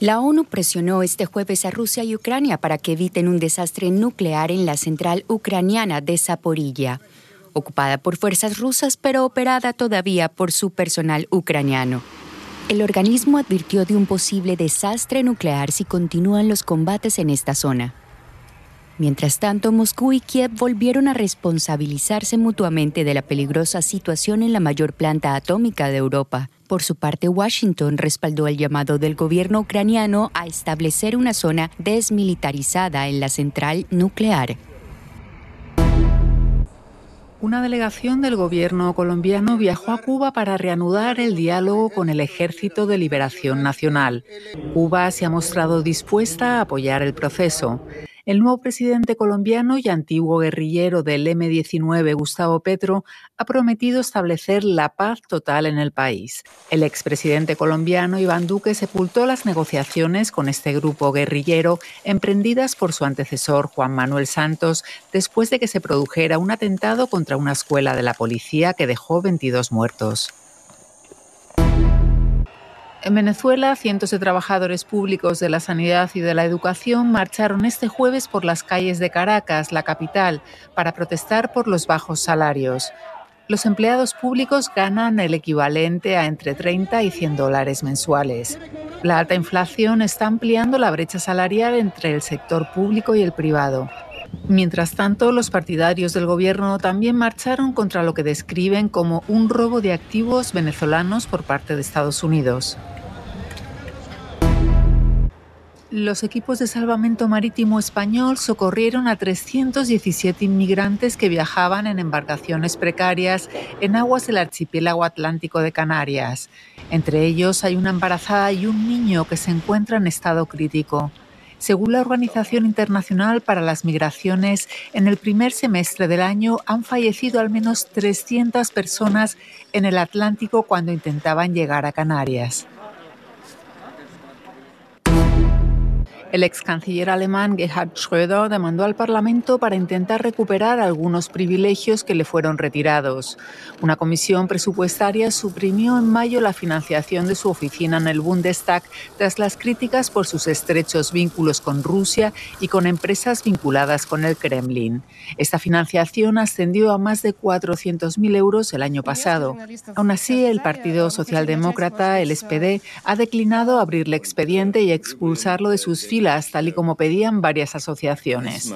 La ONU presionó este jueves a Rusia y Ucrania para que eviten un desastre nuclear en la central ucraniana de Zaporilla, ocupada por fuerzas rusas pero operada todavía por su personal ucraniano. El organismo advirtió de un posible desastre nuclear si continúan los combates en esta zona. Mientras tanto, Moscú y Kiev volvieron a responsabilizarse mutuamente de la peligrosa situación en la mayor planta atómica de Europa. Por su parte, Washington respaldó el llamado del gobierno ucraniano a establecer una zona desmilitarizada en la central nuclear. Una delegación del gobierno colombiano viajó a Cuba para reanudar el diálogo con el Ejército de Liberación Nacional. Cuba se ha mostrado dispuesta a apoyar el proceso. El nuevo presidente colombiano y antiguo guerrillero del M-19, Gustavo Petro, ha prometido establecer la paz total en el país. El expresidente colombiano Iván Duque sepultó las negociaciones con este grupo guerrillero emprendidas por su antecesor Juan Manuel Santos después de que se produjera un atentado contra una escuela de la policía que dejó 22 muertos. En Venezuela, cientos de trabajadores públicos de la sanidad y de la educación marcharon este jueves por las calles de Caracas, la capital, para protestar por los bajos salarios. Los empleados públicos ganan el equivalente a entre 30 y 100 dólares mensuales. La alta inflación está ampliando la brecha salarial entre el sector público y el privado. Mientras tanto, los partidarios del gobierno también marcharon contra lo que describen como un robo de activos venezolanos por parte de Estados Unidos. Los equipos de salvamento marítimo español socorrieron a 317 inmigrantes que viajaban en embarcaciones precarias en aguas del archipiélago atlántico de Canarias. Entre ellos hay una embarazada y un niño que se encuentra en estado crítico. Según la Organización Internacional para las Migraciones, en el primer semestre del año han fallecido al menos 300 personas en el Atlántico cuando intentaban llegar a Canarias. El ex canciller alemán Gerhard Schröder demandó al Parlamento para intentar recuperar algunos privilegios que le fueron retirados. Una comisión presupuestaria suprimió en mayo la financiación de su oficina en el Bundestag tras las críticas por sus estrechos vínculos con Rusia y con empresas vinculadas con el Kremlin. Esta financiación ascendió a más de 400.000 euros el año pasado. Aún así, el Partido Socialdemócrata, el SPD, ha declinado abrirle expediente y expulsarlo de sus filas tal y como pedían varias asociaciones.